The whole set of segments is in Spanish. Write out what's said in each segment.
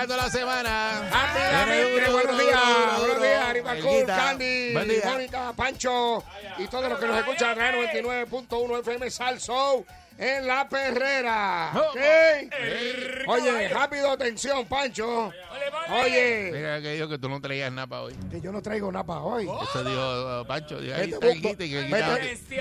Arrancando la semana. Rápidamente, buenos días, buenos días, Guita. Candy. Mónica, Pancho y todos los que nos escuchan en Radio 99.1 FM Salso en La Perrera. Oye, rápido, atención, Pancho. Oye, Mira que dijo que tú no traías nada para hoy. que yo no traigo nada para hoy. Eso dijo uh, Pancho. Dijo, ahí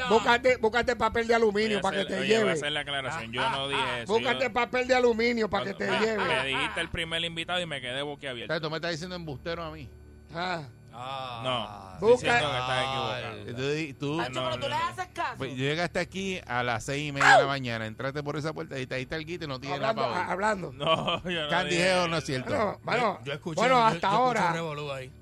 búscate, búscate papel de aluminio para que te oye, voy a lleve. hacer la aclaración. Yo no dije eso. Búscate Yo- papel de aluminio para que te cuando Me lleve. dijiste el primer invitado y me quedé boquiabierto. ¿Sabes? Tú me estás diciendo embustero a mí. Ah, No, Busca- estoy diciendo que estás equivocado. Tú, Pancho, pero tú le haces pues, llegaste aquí a las seis y media de la mañana, entraste por esa puerta y ahí está el Guita y no tiene nada hablando, para hoy. hablando. No, yo no Candy dije Geo no es cierto. Bueno, bueno, Yo escuché, bueno, yo- hasta yo ahora,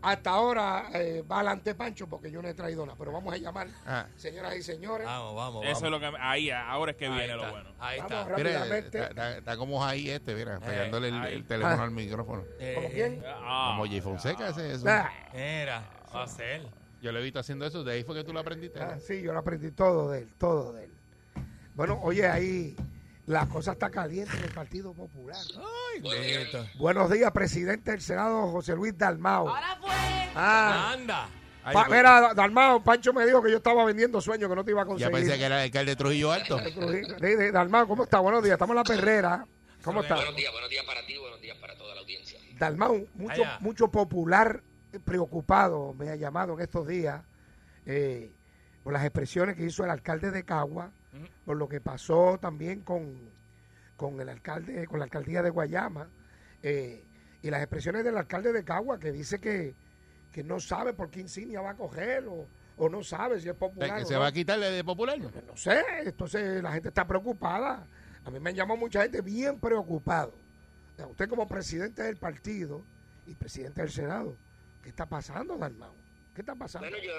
hasta ahora eh, va adelante Pancho porque yo no he traído nada, pero vamos a llamar, Ah. señoras y señores, Vamos, vamos, Eso es vamos. lo que. Ahí, ahora es que Ahí viene está, lo bueno. Ahí Vamos está. rápido. Mira, rápidamente. está, está- como ahí este, mira, pegándole el, teléfono Ah. al micrófono. Eh, ¿como quién? Ah, Como Jay Fonseca hace eso. Mira, va a ser. Yo lo he visto haciendo eso, de ahí fue que tú lo aprendiste. ah, sí, yo lo aprendí todo de él, todo de él. Bueno, oye, ahí la cosa está caliente en el Partido Popular. Ay. Buenos días, presidente del Senado, José Luis Dalmao. Ahora fue. Ah, Anda. Ay, pa- yo- mira, Dalmao, Pancho me dijo que yo estaba vendiendo sueños, que no te iba a ya conseguir. pensé que era el alcalde de Trujillo Alto. Dalmao, ¿cómo está? Buenos días, estamos en la perrera. ¿Cómo está? Buenos días, buenos días para ti, buenos días para toda la audiencia. Dalmau, mucho, Allá. mucho popular preocupado me ha llamado en estos días eh, por las expresiones que hizo el alcalde de Cagua, por lo que pasó también con, con el alcalde, con la alcaldía de Guayama, eh, y las expresiones del alcalde de Cagua que dice que, que no sabe por qué insignia va a coger o, o no sabe si es popular. que o se no. va a quitarle de popular. No sé, entonces la gente está preocupada. A mí me llamó mucha gente bien preocupado. O sea, usted como presidente del partido y presidente del Senado, ¿qué está pasando, Dalmau? ¿Qué está pasando? Bueno, yo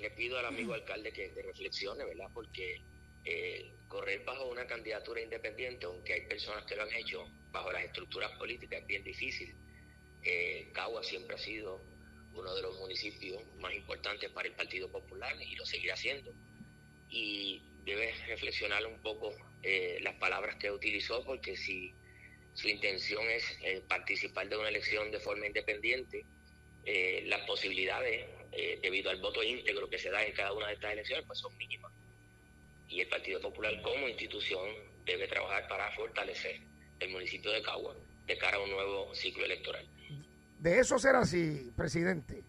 le, pido al amigo alcalde que, que reflexione, ¿verdad? Porque eh, correr bajo una candidatura independiente, aunque hay personas que lo han hecho bajo las estructuras políticas, es bien difícil. Eh, Cagua siempre ha sido uno de los municipios más importantes para el Partido Popular y lo seguirá siendo. Y debe reflexionar un poco eh, las palabras que utilizó, porque si su intención es eh, participar de una elección de forma independiente, eh, las posibilidades, eh, debido al voto íntegro que se da en cada una de estas elecciones, pues son mínimas. Y el Partido Popular como institución debe trabajar para fortalecer el municipio de Cagua de cara a un nuevo ciclo electoral. De eso ser así, presidente,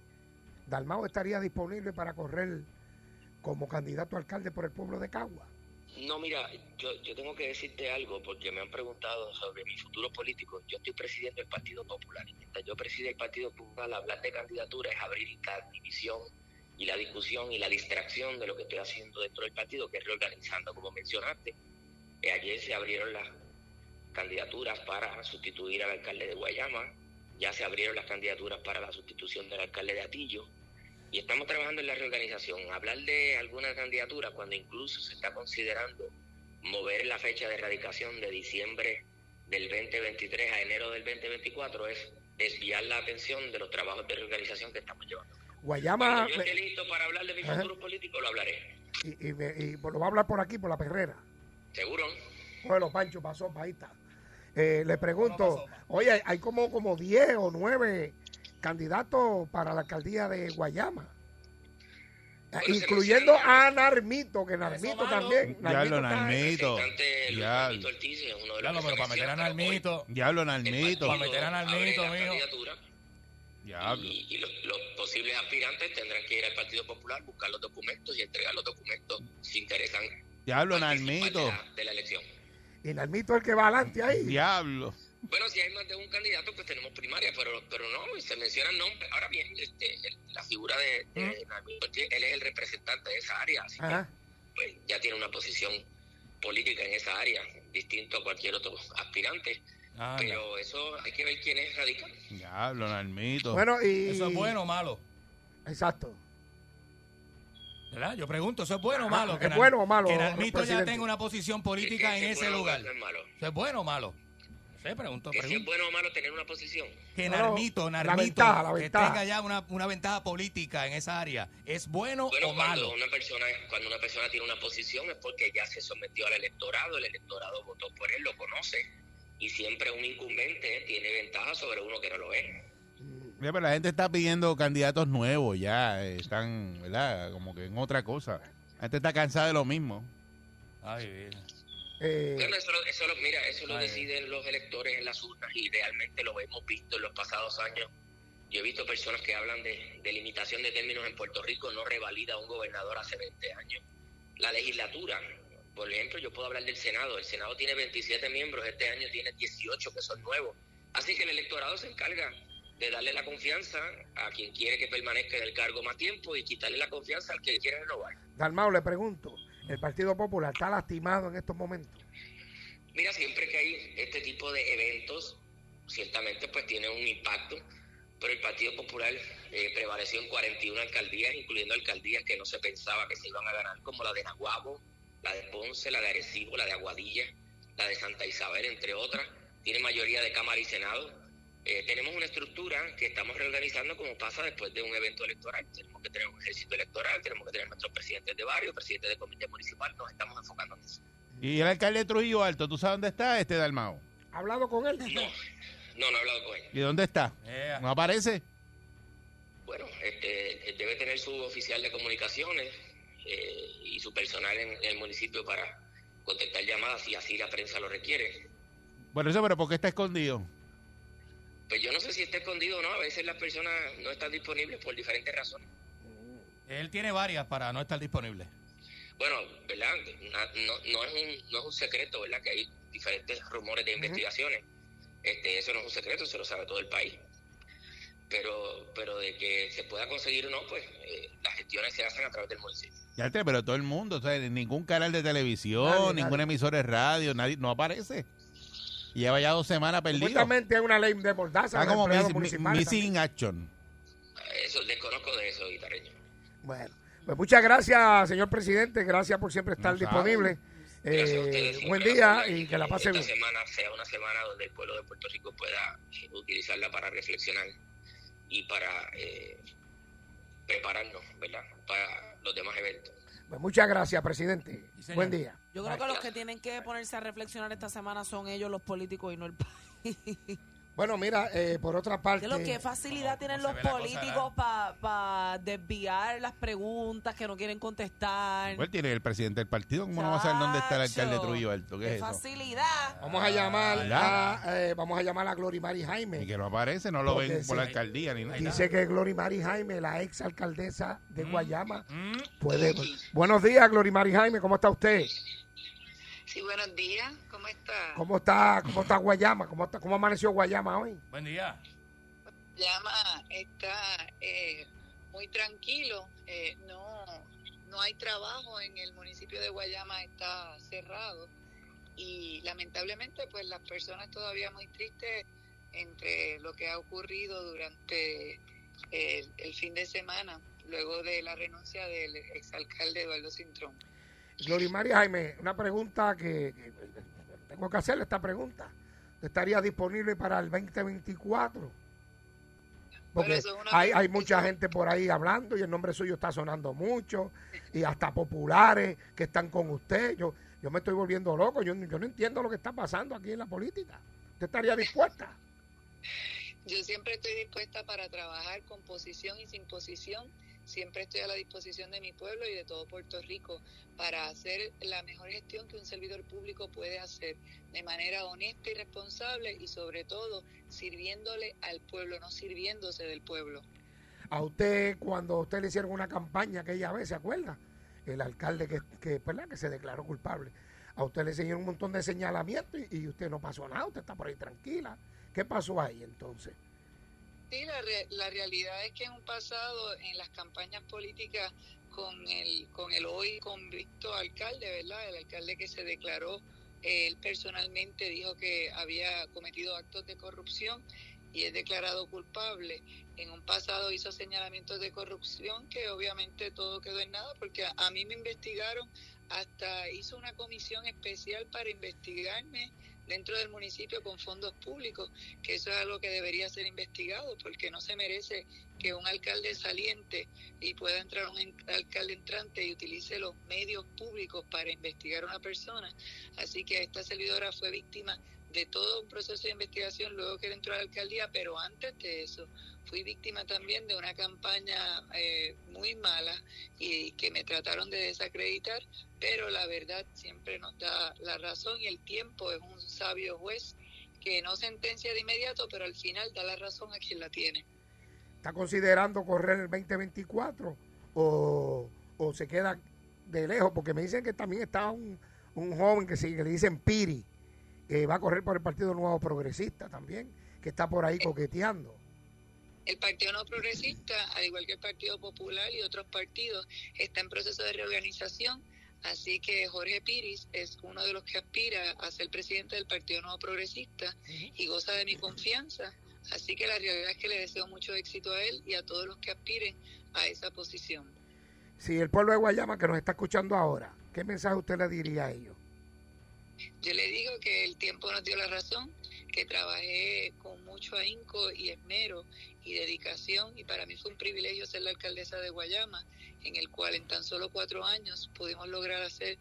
Dalmau estaría disponible para correr como candidato a alcalde por el pueblo de Cagua. No, mira, yo, yo tengo que decirte algo porque me han preguntado sobre mi futuro político. Yo estoy presidiendo el Partido Popular y mientras yo presido el Partido Popular, hablar de candidatura es abrir la división y la discusión y la distracción de lo que estoy haciendo dentro del partido, que es reorganizando, como mencionaste. Eh, ayer se abrieron las candidaturas para sustituir al alcalde de Guayama ya se abrieron las candidaturas para la sustitución del alcalde de Atillo y estamos trabajando en la reorganización. Hablar de alguna candidatura cuando incluso se está considerando mover la fecha de erradicación de diciembre del 2023 a enero del 2024 es desviar la atención de los trabajos de reorganización que estamos llevando. Guayama, Cuando yo me- esté listo para hablar de mi Ajá. futuro político, lo hablaré. y, y me- y lo va a hablar por aquí, por la perrera. ¿Seguro? Bueno, Pancho, pasó, ahí está. Eh, le pregunto, oye, hay- hay como, como 10 o 9 candidatos para la alcaldía de Guayama. Bueno, se Incluyendo a Narmito, que Narmito también. Diablo, Narmito. Narmito que pero para meter a pero Nalmito. Diablo, el Nalmito. partido meter a la mijo. Diablo. Y, y los, los posibles aspirantes tendrán que ir al Partido Popular, buscar los documentos y entregar los documentos si interesan Diablo, participar de la, de la elección. Y Narmito es el que va adelante ahí. Diablo. Bueno, si hay más de un candidato, pues tenemos primaria, pero pero no, se mencionan nombres. Ahora bien, este, el- la figura de, de él es el representante de esa área, así Ajá. que pues, ya tiene una posición política en esa área, distinto a cualquier otro aspirante. Anda. Pero eso hay que ver quién es radical. Diablo, Nalmito. Bueno, y. ¿Eso es bueno o malo? Exacto. ¿Verdad? Yo pregunto, ¿eso es bueno o malo? ¿es Que Nal- bueno o malo, Que Nalmito ya tenga una posición política en ese bueno, lugar. no es malo. ¿Eso es bueno o malo? Sé, pregunto, Que si es bueno o malo tener una posición. Que Narmito, la Narmito, ventaja, la que tenga ya una, una ventaja política en esa área, ¿es bueno Bueno, o cuando malo? una persona cuando una persona tiene una posición es porque ya se sometió al electorado, el electorado votó por él, lo conoce y siempre un incumbente tiene ventaja sobre uno que no lo es. Mira, pero la gente está pidiendo candidatos nuevos ya. eh, Están, ¿verdad? Como que en otra cosa. La gente está cansada de lo mismo. Ay, vida. Eh, Bueno, eso, lo- eso lo- mira, eso lo deciden los electores en las urnas y realmente lo hemos visto en los pasados años. Yo he visto personas que hablan de, de limitación de términos en Puerto Rico, no revalida un gobernador hace 20 años. La legislatura, por ejemplo, yo puedo hablar del Senado. El Senado tiene 27 miembros, este año tiene 18 que son nuevos. Así que el electorado se encarga de darle la confianza a quien quiere que permanezca en el cargo más tiempo y quitarle la confianza al que quiere renovar. Dalmao, le pregunto, ¿el Partido Popular está lastimado en estos momentos? Mira, siempre que hay este tipo de eventos, ciertamente pues tiene un impacto, pero el Partido Popular eh, prevaleció en 41 alcaldías, incluyendo alcaldías que no se pensaba que se iban a ganar, como la de Naguabo, la de Ponce, la de Arecibo, la de Aguadilla, la de Santa Isabel, entre otras. Tiene mayoría de Cámara y Senado. Eh, tenemos una estructura que estamos reorganizando como pasa después de un evento electoral. Tenemos que tener un ejército electoral, tenemos que tener nuestros presidentes de barrio, presidentes de comité municipal, nos estamos enfocando en eso. Y el alcalde de Trujillo Alto, ¿tú sabes dónde está este Dalmao? ¿Ha hablado con él? No, no, no he hablado con él. ¿Y dónde está? ¿No aparece? Bueno, este, debe tener su oficial de comunicaciones eh, y su personal en, en el municipio para contestar llamadas y así la prensa lo requiere. Bueno, eso, pero ¿por qué está escondido? Pues yo no sé si está escondido o no, a veces las personas no están disponibles por diferentes razones. Él tiene varias para no estar disponible. Bueno, ¿verdad? No, no, es, un, no es un secreto, ¿verdad? Que hay diferentes rumores de investigaciones. Este, eso no es un secreto, eso lo sabe todo el país. Pero, pero de que se pueda conseguir o no, pues eh, las gestiones se hacen a través del municipio. Ya te, pero todo el mundo, o sea, ningún canal de televisión, Nadie, ningún nadie. emisor de radio, nadie, no aparece. Y lleva ya dos semanas perdido. Supuestamente hay una ley de mordaza. Está como municipales missing también. action. Eso desconozco de eso, guitarreño. Bueno, pues muchas gracias, señor presidente. Gracias por siempre estar No disponible. Gracias a Eh, ustedes. buen día y que la pase esta bien. semana sea una semana donde el pueblo de Puerto Rico pueda eh, utilizarla para reflexionar y para eh, prepararnos, ¿verdad? Para los demás eventos. Pues muchas gracias, presidente. Sí. Buen día. Yo creo que los que tienen que ponerse a reflexionar esta semana son ellos, los políticos, y no el país. Bueno, mira, eh, por otra parte, lo que facilidad tienen cómo los políticos para desviar las preguntas que no quieren contestar. Igual tiene el presidente del partido. ¿Cómo no va a saber dónde está el alcalde Trujillo Alto? ¿Qué Qué es eso? facilidad. vamos a llamar ¿verdad? a, eh, vamos a llamar a Glory Mari Jaime. Y que no aparece, no lo ven por la alcaldía ni nada. Dice que Glory Mari Jaime, la ex alcaldesa de Mm. Guayama, puede. Buenos días, Glory Mari Jaime, ¿cómo está usted? Sí, buenos días. ¿Cómo está? ¿Cómo está, cómo está Guayama? ¿Cómo, está, ¿Cómo amaneció Guayama hoy? Buen día. Llama está eh, muy tranquilo. eh, no, no hay trabajo en el municipio de Guayama, está cerrado. Y lamentablemente, pues las personas todavía muy tristes entre lo que ha ocurrido durante el, el fin de semana, luego de la renuncia del exalcalde Eduardo Cintrón. Glorimari Jaime, una pregunta que, que tengo que hacerle esta pregunta. ¿Estaría disponible para el 2024? Porque es hay, hay mucha gente por ahí hablando y el nombre suyo está sonando mucho y hasta populares que están con usted. Yo, yo me estoy volviendo loco. Yo, yo no entiendo lo que está pasando aquí en la política. ¿Usted estaría dispuesta? Yo siempre estoy dispuesta para trabajar con posición y sin posición. Siempre estoy a la disposición de mi pueblo y de todo Puerto Rico para hacer la mejor gestión que un servidor público puede hacer de manera honesta y responsable y sobre todo sirviéndole al pueblo, no sirviéndose del pueblo. A usted, cuando usted le hicieron una campaña aquella vez, ¿se acuerda? El alcalde que, que, que se declaró culpable. A usted le un montón de señalamientos y, y usted no pasó nada, usted está por ahí tranquila. ¿Qué pasó ahí entonces? Sí, la, re- la realidad es que en un pasado, en las campañas políticas con el, con el hoy convicto alcalde, ¿verdad? El alcalde que se declaró, él personalmente dijo que había cometido actos de corrupción y es declarado culpable. En un pasado hizo señalamientos de corrupción que obviamente todo quedó en nada porque a, a mí me investigaron, hasta hizo una comisión especial para investigarme dentro del municipio con fondos públicos que eso es algo que debería ser investigado porque no se merece que un alcalde saliente y pueda entrar un alcalde entrante y utilice los medios públicos para investigar a una persona. Así que esta servidora fue víctima de todo un proceso de investigación luego que entró a la alcaldía, pero antes de eso fui víctima también de una campaña eh, muy mala y que me trataron de desacreditar, pero la verdad siempre nos da la razón y el tiempo es un sabio juez que no sentencia de inmediato, pero al final da la razón a quien la tiene. ¿Está considerando correr el 2024 o, o se queda de lejos? Porque me dicen que también está un, un joven que, se, que le dicen Piri, que va a correr por el Partido Nuevo Progresista también, que está por ahí coqueteando. El Partido No Progresista, al igual que el Partido Popular y otros partidos, está en proceso de reorganización. Así que Jorge Piris es uno de los que aspira a ser presidente del Partido Nuevo Progresista y goza de mi confianza. Así que la realidad es que le deseo mucho éxito a él y a todos los que aspiren a esa posición. Si el pueblo de Guayama que nos está escuchando ahora, ¿qué mensaje usted le diría a ellos? Yo le digo que el tiempo nos dio la razón, que trabajé con mucho ahínco y esmero y dedicación y para mí fue un privilegio ser la alcaldesa de Guayama, en el cual en tan solo cuatro años pudimos lograr hacer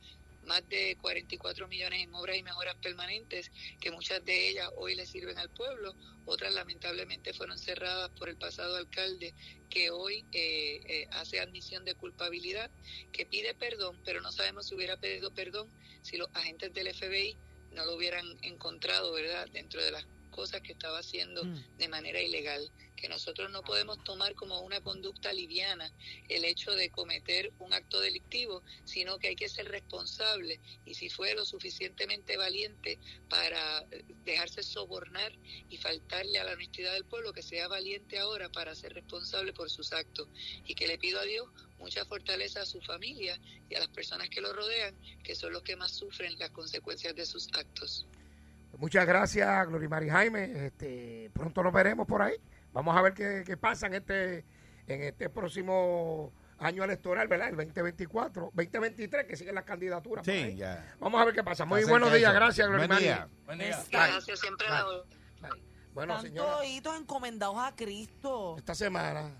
más de 44 millones en obras y mejoras permanentes, que muchas de ellas hoy le sirven al pueblo, otras lamentablemente fueron cerradas por el pasado alcalde que hoy eh, eh, hace admisión de culpabilidad, que pide perdón, pero no sabemos si hubiera pedido perdón si los agentes del FBI no lo hubieran encontrado, ¿verdad?, dentro de las cosas que estaba haciendo de manera ilegal, que nosotros no podemos tomar como una conducta liviana el hecho de cometer un acto delictivo, sino que hay que ser responsable. Y si fue lo suficientemente valiente para eh, dejarse sobornar y faltarle a la honestidad del pueblo, que sea valiente ahora para ser responsable por sus actos. Y que le pido a Dios mucha fortaleza a su familia y a las personas que lo rodean, que son los que más sufren las consecuencias de sus actos. Muchas gracias, Glorimari Jaime. Este, pronto nos veremos por ahí. Vamos a ver qué, qué pasa en este, en este próximo año electoral, ¿verdad? El 2024, 2023, que siguen las candidaturas. Sí, ya. Vamos a ver qué pasa. Muy buenos días, gracias, Buen Glorimari. día. Buen día. Gracias, siempre la. Bueno, Tantos señora, encomendados a Cristo. esta semana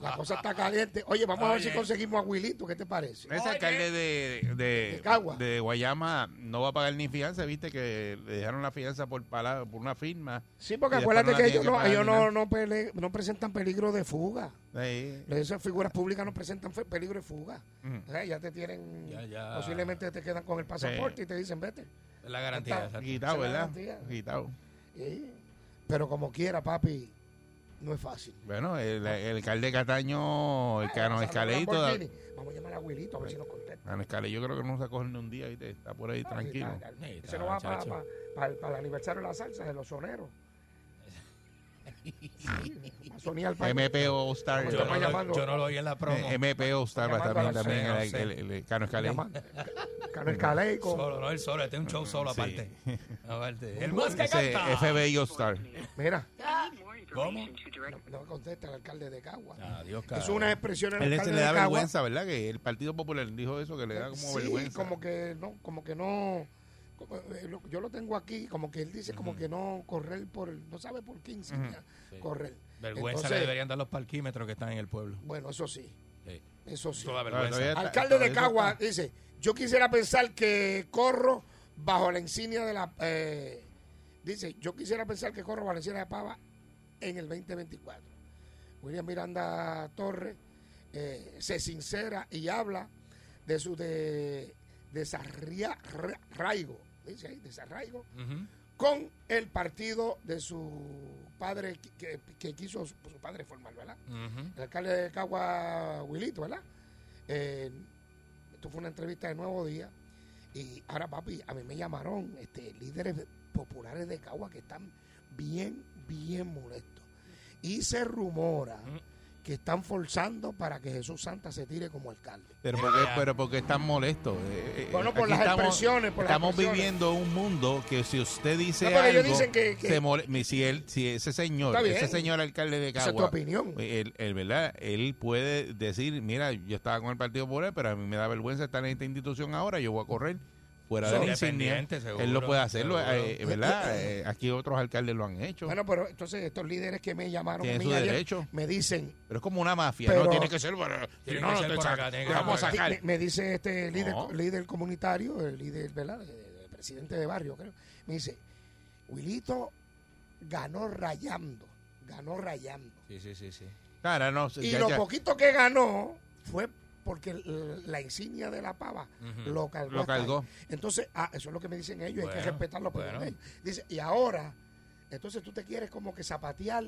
la cosa está caliente. Oye, vamos a ver si conseguimos a Wilito, ¿qué te parece? Ese alcalde de, de, De Cagua. de Guayama no va a pagar ni fianza, viste que le dejaron la fianza por, pala- por una firma. Sí, porque Y después acuérdate no la que ellos, que no, pagar ellos ni no, nada. no, pele- no presentan peligro de fuga. Ahí. Esas figuras públicas no presentan fe- peligro de fuga. Ujú. O sea, ya te tienen, Ya, ya. posiblemente te quedan con el pasaporte y te dicen, vete. La garantía. Está- exacto. Quitado, la ¿verdad? garantía. Quitado. Sí. Pero como quiera, papi, no es fácil. Bueno, el, el alcalde Cataño, el Cano Escaleito. Vamos a llamar a Wilito a ver si nos contesta. Cano Escale, yo creo que no se coge ni un día, ¿viste? Está por ahí tranquilo. Ese no va para el aniversario de la salsa de los soneros. Amazonía al país. MP All Star. Yo no, lo, yo no lo oí en la promo. Eh, MP All Star va a también, la- también el, no el, el- el Cano Escalé. Cano Escalé Solo, no, él solo. Este es un show solo Sí. aparte. aparte. El más que Ese canta. FBI All Star. Mira, ¿Cómo? no me contesta el alcalde de Cagua. Adiós, Es carajo. una expresión en el Él alcalde se le da de Cagua. vergüenza, ¿verdad? Que el Partido Popular dijo eso, que le da como sí, vergüenza. como que no, como que no. Eh, yo lo tengo aquí, como que él dice como que no correr por, no sabe por qué insignia Sí. correr. Vergüenza Entonces, le deberían dar los parquímetros que están en el pueblo. Bueno, eso sí, Sí. eso sí. Toda Todavía vergüenza. está- Alcalde de Cagua está- dice, yo quisiera pensar que corro bajo la insignia de la... eh, dice, yo quisiera pensar que corro bajo la insignia de Pava en el 2024. William Miranda Torres eh, se sincera y habla de su de, desarraigo, dice ahí, desarraigo, con el partido de su padre, que, que quiso su, su padre formar, ¿verdad? El alcalde de Cagua, Wilito, ¿verdad? Eh, esto fue una entrevista de Nuevo Día. Y ahora, papi, a mí me llamaron este, líderes populares de Cagua que están bien, bien molestos. Y se rumora que están forzando para que Jesús Santa se tire como alcalde. Pero porque, pero porque están molestos. Eh, eh, Bueno, por las estamos, expresiones, por las estamos expresiones. viviendo un mundo que si usted dice No, algo, dicen que- que- se mole- mi- si él, si ese señor, ese señor alcalde de Esa es Cagua, tu opinión. él, él, ¿verdad? Él puede decir, mira, yo estaba con el Partido Popular, pero a mí me da vergüenza estar en esta institución ahora, yo voy a correr fuera de la insignia. seguro, Él lo puede hacerlo, seguro. eh, ¿verdad? Eh, aquí otros alcaldes lo han hecho. Bueno, pero entonces estos líderes que me llamaron a mí su ayer derecho. me dicen, pero es como una mafia, Pero- no tiene que ser, bueno, si Tiene no, que no ser te por saca- acá, tiene vamos a sacar. Me, me dice este líder, No. líder comunitario, el líder, ¿verdad? De- presidente de barrio, creo. Me dice, Wilito ganó rayando, ganó rayando. Sí, sí, sí, sí. Claro, no, Y ya- lo ya- poquito que ganó fue porque la insignia de la pava lo cargó. Lo cargó. Entonces, ah, eso es lo que me dicen ellos, hay que respetar la opinión bueno. de ellos. Dice, y ahora, entonces tú te quieres como que zapatear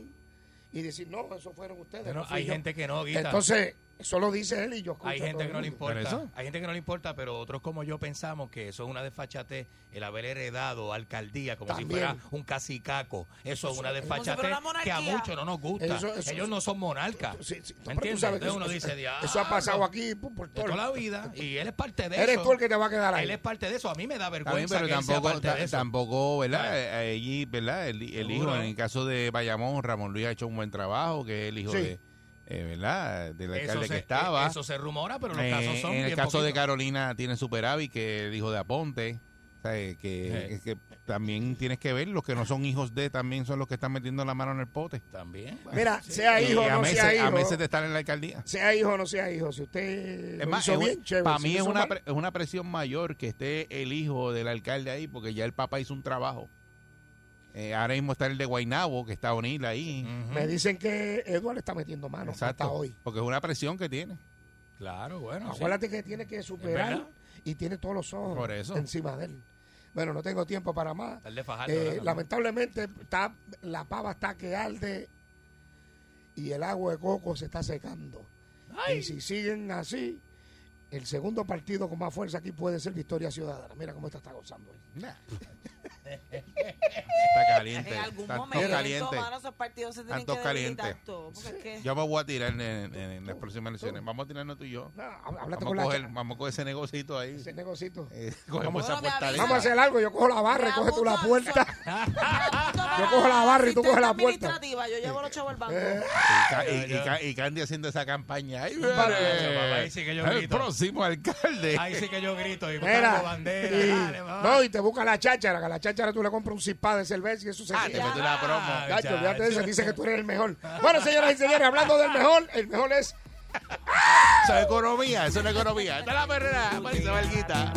y decir, no, eso fueron ustedes. Bueno, no hay yo". gente que no, Guita. Entonces, eso lo dice él y yo escucho Hay gente que no le mundo. ¿Pero importa. eso? Hay gente que no le importa, pero otros como yo pensamos que eso es una desfachatez, el haber heredado alcaldía como También. si fuera un cacicaco. Eso es una desfachatez que a muchos no nos gusta. Eso- eso- Ellos no son monarcas. Sí, sí, ¿Me pero tú entiendes? Entonces uno eso, dice, "Diablo, eso ha pasado aquí por, todo. toda la vida y él es parte de Eres eso. tú el que te va a quedar ahí. Él es parte de eso. A mí me da vergüenza pero que él sea tampoco, parte de ta- eso. tampoco, ¿verdad? Claro. Eh, Allí, ¿verdad? El, hijo, en el caso de Bayamón, Ramón Luis ha hecho un buen trabajo, que es el hijo Sí. de, eh, ¿verdad? Del alcalde se, que estaba. Eso se rumora, pero los Eh, casos son en el bien caso de. Carolina tiene superávit, que el hijo de Aponte. Eh, que, Sí. que también tienes que ver, los que no son hijos de también son los que están metiendo la mano en el pote. También. Mira, sea hijo o a no meses, sea a hijo, meses de estar en la alcaldía. sea hijo o no sea hijo, si usted Es lo más, hizo es un- bien, chévere. para Si mí es una, pre- es una presión mayor que esté el hijo del alcalde ahí, porque ya el papá hizo un trabajo. Eh, ahora mismo está el de Guainabo, que está O'Neill ahí. Ujú. Me dicen que Eduardo le está metiendo mano Exacto. hasta hoy. Porque es una presión que tiene. Claro, bueno. sí. Acuérdate que tiene que superar y tiene todos los ojos Por eso. encima de él. Bueno, no tengo tiempo para más. Está Fajardo, Eh, lamentablemente está, la pava está que arde y el agua de coco se está secando. Y si siguen así, el segundo partido con más fuerza aquí puede ser Victoria Ciudadana. Mira cómo esta está gozando. ahí. Está caliente. En algún Tanto momento, caliente. mano, esos partidos se tienen que caliente. debilitar todo, porque es que- Yo me voy a tirar en, en- en las próximas elecciones. Vamos a tirarnos tú y yo. No, Vamos con a, la coger, cha- vamos a coger ese negocito ahí. ese negocito. Eh, cogemos esa Bueno, me puerta. Vamos a hacer algo. Yo cojo la barra y coge tú la puerta. Yo cojo la barra y tú coges la puerta. Administrativa, yo llevo los chavos al banco. Eh, Y, Ca- y- y Ca- y Candy haciendo esa campaña. Ahí. Ahí sí que yo el grito. próximo alcalde. Ahí sí que yo grito y bandera. no, y te busca la cháchara, que la cháchara tú le compras un cipá de cerveza y eso se Ah, te metí una promo. Gacho, olvídate de eso, dice que tú eres el mejor. Bueno, señoras y señores, hablando del mejor, el mejor es Eso es economía, eso es una economía. Esta es la perrera, parece Valguita.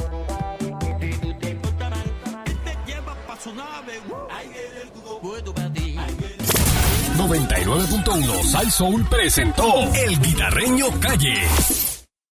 Salsoul presentó El Guitarreño Calle.